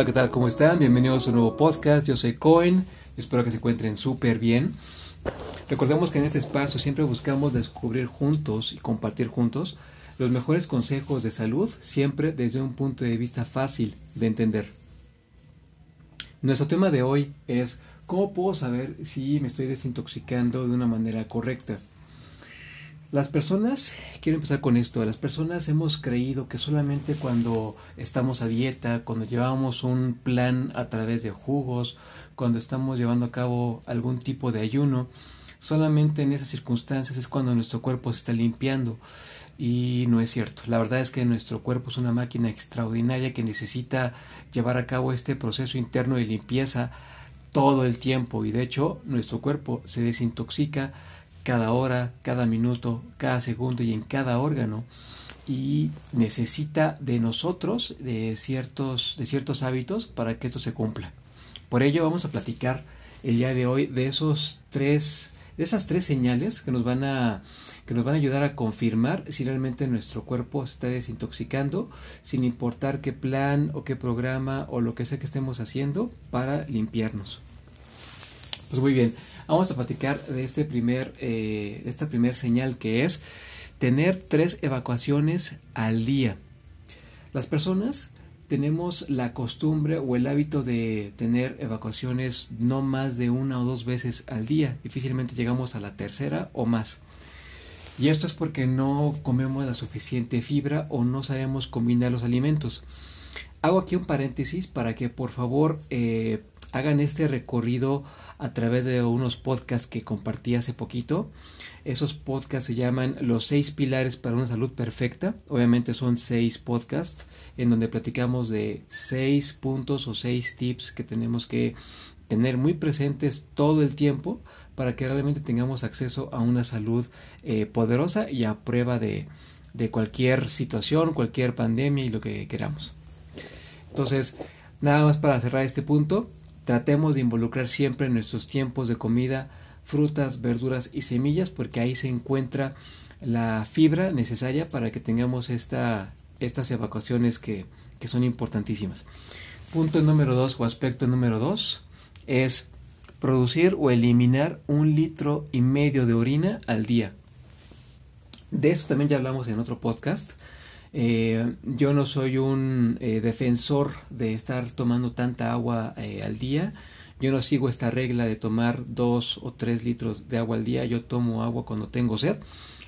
Hola, ¿qué tal? ¿Cómo están? Bienvenidos a un nuevo podcast. Yo soy Cohen. Espero que se encuentren súper bien. Recordemos que en este espacio siempre buscamos descubrir juntos y compartir juntos los mejores consejos de salud, siempre desde un punto de vista fácil de entender. Nuestro tema de hoy es cómo puedo saber si me estoy desintoxicando de una manera correcta. Las personas, quiero empezar con esto, las personas hemos creído que solamente cuando estamos a dieta, cuando llevamos un plan a través de jugos, cuando estamos llevando a cabo algún tipo de ayuno, solamente en esas circunstancias es cuando nuestro cuerpo se está limpiando. Y no es cierto. La verdad es que nuestro cuerpo es una máquina extraordinaria que necesita llevar a cabo este proceso interno de limpieza todo el tiempo. Y de hecho, nuestro cuerpo se desintoxica cada hora, cada minuto, cada segundo y en cada órgano y necesita de nosotros de ciertos, de ciertos hábitos para que esto se cumpla. Por ello vamos a platicar el día de hoy de esos tres, de esas tres señales que nos van a, que nos van a ayudar a confirmar si realmente nuestro cuerpo se está desintoxicando, sin importar qué plan o qué programa o lo que sea que estemos haciendo para limpiarnos. Pues muy bien, vamos a platicar de, este primer, eh, esta primer señal que es tener tres evacuaciones al día. Las personas tenemos la costumbre o el hábito de tener evacuaciones no más de una o dos veces al día. Difícilmente llegamos a la tercera o más. Y esto es porque no comemos la suficiente fibra o no sabemos combinar los alimentos. Hago aquí un paréntesis para que por favor eh, hagan este recorrido a través de unos podcasts que compartí hace poquito. Esos podcasts se llaman Los seis pilares para una salud perfecta. Obviamente son seis podcasts en donde platicamos de seis puntos o seis tips que tenemos que tener muy presentes todo el tiempo para que realmente tengamos acceso a una salud eh, poderosa y a prueba de, de cualquier situación, cualquier pandemia y lo que queramos. Entonces, nada más para cerrar este punto, Tratemos de involucrar siempre en nuestros tiempos de comida frutas, verduras y semillas porque ahí se encuentra la fibra necesaria para que tengamos esta, estas evacuaciones que son importantísimas. Punto número dos o aspecto número dos es producir o eliminar un litro y medio de orina al día. De eso también ya hablamos en otro podcast. Eh, yo no soy un eh, defensor de estar tomando tanta agua eh, al día. Yo no sigo esta regla de tomar dos o tres litros de agua al día. Yo tomo agua cuando tengo sed.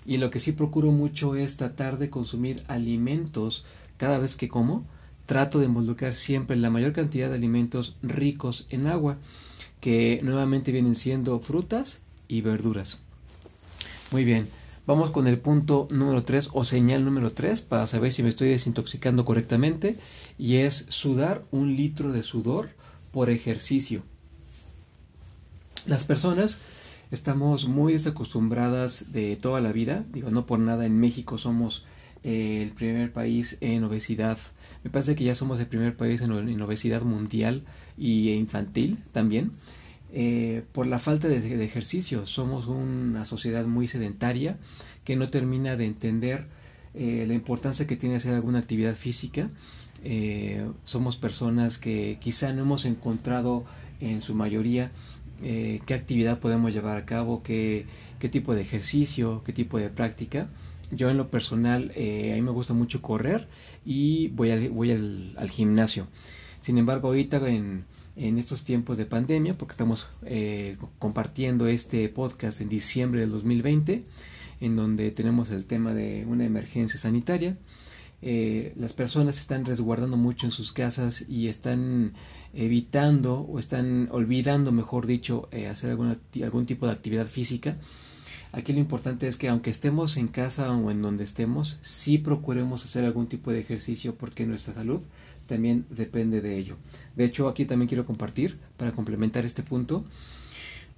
Y lo que sí procuro mucho es tratar de consumir alimentos cada vez que como. Trato de involucrar siempre la mayor cantidad de alimentos ricos en agua, que nuevamente vienen siendo frutas y verduras. Muy bien. Vamos con el punto número 3 o señal número 3 para saber si me estoy desintoxicando correctamente y es sudar un litro de sudor por ejercicio. Las personas estamos muy desacostumbradas de toda la vida, digo, no por nada en México somos eh, el primer país en obesidad. Me parece que ya somos el primer país en, obesidad mundial y infantil también. Eh, por la falta de, ejercicio. Somos una sociedad muy sedentaria que no termina de entender eh, la importancia que tiene hacer alguna actividad física. Eh, somos personas que quizá no hemos encontrado en su mayoría qué actividad podemos llevar a cabo, qué, qué, tipo de ejercicio, qué tipo de práctica. Yo en lo personal, a mí me gusta mucho correr y voy, voy al, al gimnasio. Sin embargo, ahorita en, en estos tiempos de pandemia, porque estamos eh, compartiendo este podcast en diciembre del 2020, en donde tenemos el tema de una emergencia sanitaria. Eh, las personas están resguardando mucho en sus casas y están evitando o están olvidando, mejor dicho, eh, hacer alguna, algún tipo de actividad física. Aquí lo importante es que aunque estemos en casa o en donde estemos, sí procuremos hacer algún tipo de ejercicio porque nuestra salud también depende de ello. De hecho, aquí también quiero compartir, para complementar este punto,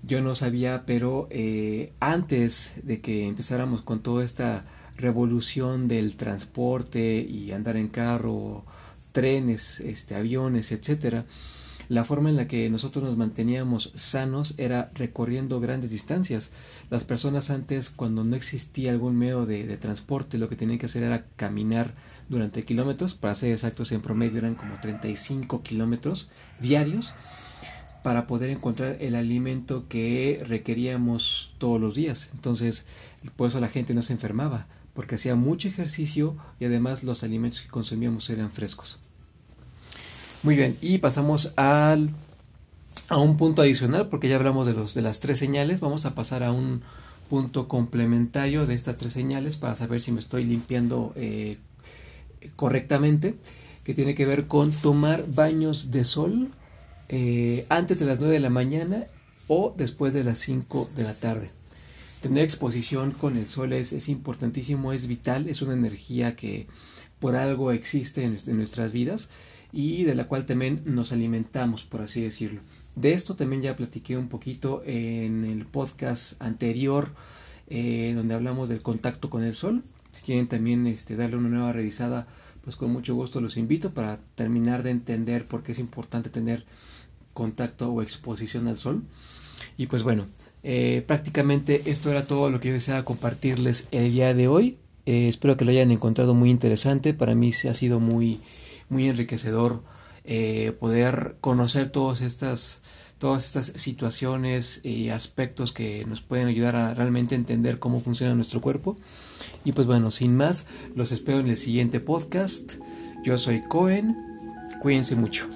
yo no sabía, pero eh, antes de que empezáramos con toda esta revolución del transporte y andar en carro, trenes, este, aviones, etcétera, La forma en la que nosotros nos manteníamos sanos era recorriendo grandes distancias. Las personas antes, cuando no existía algún medio de, transporte, lo que tenían que hacer era caminar durante kilómetros, para ser exactos en promedio eran como 35 kilómetros diarios para poder encontrar el alimento que requeríamos todos los días. Entonces, por eso la gente no se enfermaba, porque hacía mucho ejercicio y además los alimentos que consumíamos eran frescos. Muy bien, y pasamos al, a un punto adicional, porque ya hablamos de, los, de las tres señales, vamos a pasar a un punto complementario de estas tres señales para saber si me estoy limpiando eh, correctamente, que tiene que ver con tomar baños de sol eh, antes de las 9 de la mañana o después de las 5 de la tarde. Tener exposición con el sol es, es importantísimo, es vital, es una energía que por algo existe en, nuestras vidas y de la cual también nos alimentamos, por así decirlo. De esto también ya platiqué un poquito en el podcast anterior, eh, donde hablamos del contacto con el sol. Si quieren también este, darle una nueva revisada, pues con mucho gusto los invito para terminar de entender por qué es importante tener contacto o exposición al sol. Y pues bueno, eh, prácticamente esto era todo lo que yo deseaba compartirles el día de hoy. Eh, espero que lo hayan encontrado muy interesante. Para mí se ha sido muy, muy enriquecedor eh, poder conocer todas estas, todas estas situaciones y aspectos que nos pueden ayudar a realmente entender cómo funciona nuestro cuerpo. Y pues bueno, sin más, los espero en el siguiente podcast. Yo soy Cohen. Cuídense mucho.